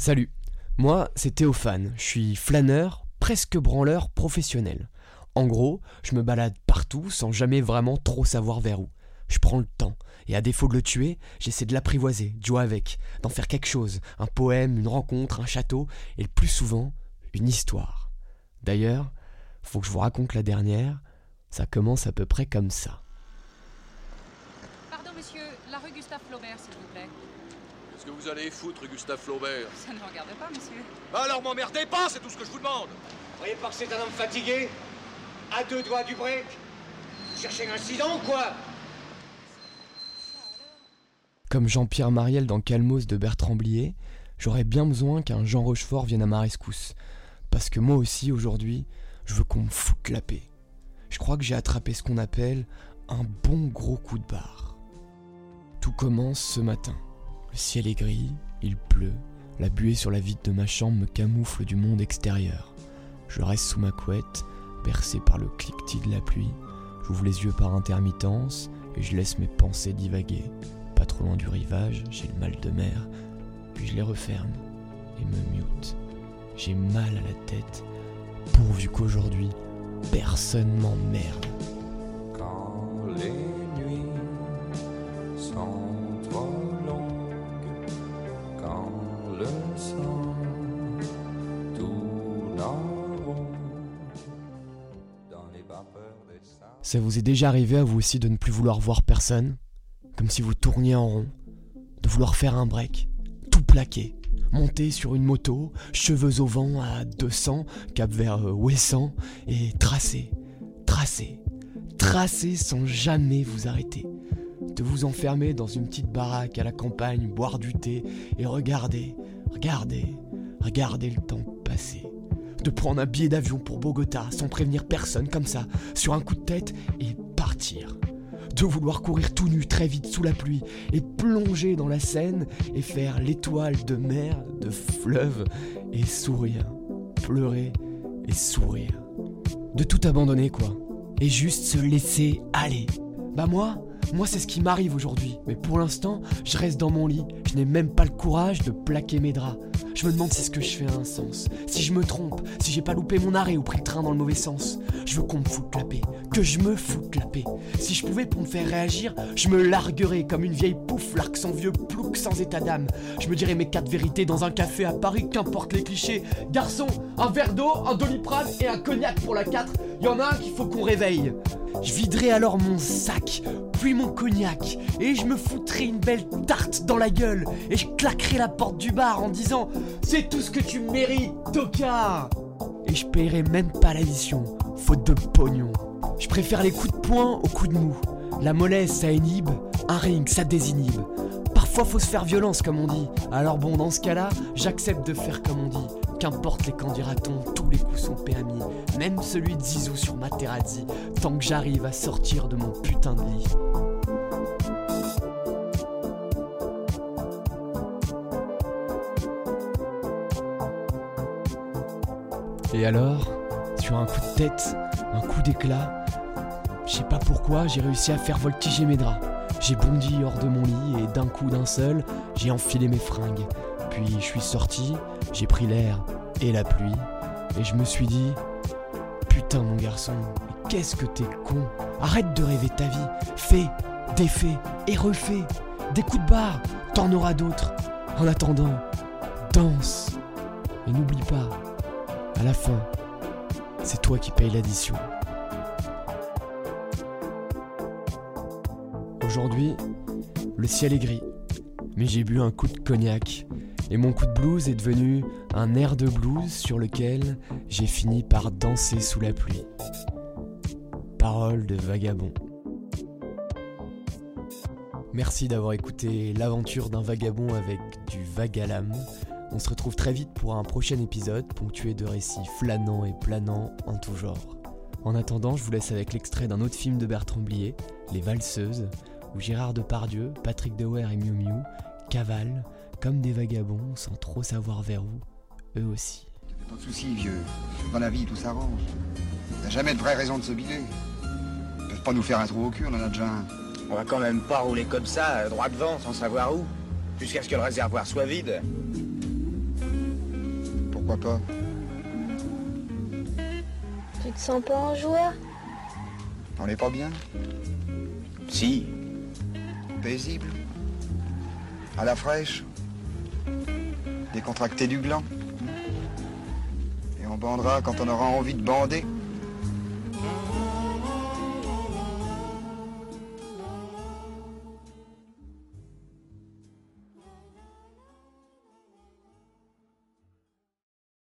Salut, moi c'est Théophane, je suis flâneur, presque branleur professionnel. En gros, je me balade partout sans jamais vraiment trop savoir vers où. Je prends le temps, et à défaut de le tuer, j'essaie de l'apprivoiser, de jouer avec, d'en faire quelque chose, un poème, une rencontre, un château, et le plus souvent, une histoire. D'ailleurs, faut que je vous raconte la dernière, ça commence à peu près comme ça. Pardon, monsieur, la rue Gustave Flaubert, s'il vous plaît. Qu'est-ce que vous allez foutre, Gustave Flaubert Ça ne me regarde pas, monsieur. Bah alors m'emmerdez pas, c'est tout ce que je vous demande Vous croyez pas que c'est un homme fatigué À deux doigts du break Vous cherchez un incident ou quoi Comme Jean-Pierre Mariel dans Calmos de Bertrand Blier, j'aurais bien besoin qu'un Jean Rochefort vienne à ma rescousse. Parce que moi aussi, aujourd'hui, je veux qu'on me foute la paix. Je crois que j'ai attrapé ce qu'on appelle un bon gros coup de barre. Tout commence ce matin. Le ciel est gris, il pleut, la buée sur la vitre de ma chambre me camoufle du monde extérieur. Je reste sous ma couette, bercé par le cliquetis de la pluie. J'ouvre les yeux par intermittence et je laisse mes pensées divaguer. Pas trop loin du rivage, j'ai le mal de mer, puis je les referme et me mute? J'ai mal à la tête, pourvu qu'aujourd'hui, personne m'emmerde. Ça vous est déjà arrivé à vous aussi de ne plus vouloir voir personne? Comme si vous tourniez en rond De vouloir faire un break Tout plaquer Monter sur une moto, cheveux au vent à 200, cap vers euh, Ouessant, et tracer, tracer, tracer sans jamais vous arrêter. De vous enfermer dans une petite baraque à la campagne, boire du thé et regarder, regarder, regarder le temps passer de prendre un billet d'avion pour Bogota sans prévenir personne comme ça, sur un coup de tête et partir. De vouloir courir tout nu très vite sous la pluie et plonger dans la Seine et faire l'étoile de mer, de fleuve et sourire, pleurer et sourire. De tout abandonner quoi. Et juste se laisser aller. Bah moi, moi c'est ce qui m'arrive aujourd'hui. Mais pour l'instant, je reste dans mon lit. Je n'ai même pas le courage de plaquer mes draps. Je me demande si ce que je fais a un sens. Si je me trompe, si j'ai pas loupé mon arrêt ou pris le train dans le mauvais sens. Je veux qu'on me foute la paix. Que je me foute la paix. Si je pouvais pour me faire réagir, je me larguerais comme une vieille pouffe largue son vieux plouc sans état d'âme. Je me dirais mes quatre vérités dans un café à Paris, qu'importe les clichés. Garçon, un verre d'eau, un doliprane et un cognac pour la 4. Y en a un qu'il faut qu'on réveille. Je viderai alors mon sac, puis mon cognac, et je me foutrai une belle tarte dans la gueule, et je claquerai la porte du bar en disant C'est tout ce que tu mérites, tocard Et je paierai même pas l'addition, faute de pognon. Je préfère les coups de poing aux coups de mou. La mollesse, ça inhibe, un ring, ça désinhibe. Parfois faut se faire violence comme on dit. Alors bon, dans ce cas-là, j'accepte de faire comme on dit. Qu'importe les candidatons, tous les coups sont permis. Même celui de Zizou sur Materazzi, tant que j'arrive à sortir de mon putain de lit. Et alors, sur un coup de tête, un coup d'éclat, je sais pas pourquoi, j'ai réussi à faire voltiger mes draps. J'ai bondi hors de mon lit et d'un coup d'un seul, j'ai enfilé mes fringues. Puis je suis sorti, j'ai pris l'air et la pluie, et je me suis dit Putain, mon garçon, qu'est-ce que t'es con Arrête de rêver ta vie, fais, défais et refais. Des coups de barre, t'en auras d'autres. En attendant, danse. Et n'oublie pas, à la fin, c'est toi qui payes l'addition. Aujourd'hui, le ciel est gris, mais j'ai bu un coup de cognac et mon coup de blues est devenu un air de blues sur lequel j'ai fini par danser sous la pluie. Parole de vagabond. Merci d'avoir écouté l'aventure d'un vagabond avec du vagalam. On se retrouve très vite pour un prochain épisode ponctué de récits flânants et planants en tout genre. En attendant, je vous laisse avec l'extrait d'un autre film de Bertrand Blier, Les Valseuses, où Gérard Depardieu, Patrick Dewer et Miu Miu cavalent comme des vagabonds sans trop savoir vers où, eux aussi. Pas de soucis, vieux. Dans la vie, tout s'arrange. T'as jamais de vraie raison de se biler. Ils peuvent pas nous faire un trou au cul, on en a déjà un. On va quand même pas rouler comme ça, euh, droit devant, sans savoir où. Jusqu'à ce que le réservoir soit vide. Pourquoi pas? Tu te sens pas en joie On n'est pas bien? Si. Paisible À la fraîche Décontracté du gland. Et on bandera quand on aura envie de bander